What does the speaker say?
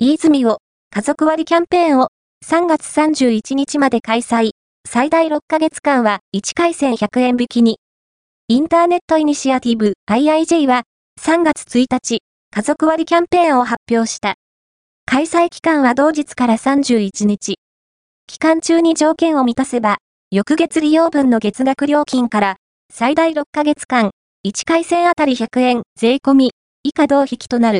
飯泉を家族割キャンペーンを3月31日まで開催。最大6ヶ月間は1回戦100円引きに。インターネットイニシアティブ IIJ は3月1日、家族割キャンペーンを発表した。開催期間は同日から31日。期間中に条件を満たせば、翌月利用分の月額料金から最大6ヶ月間、1回戦あたり100円税込み以下同引きとなる。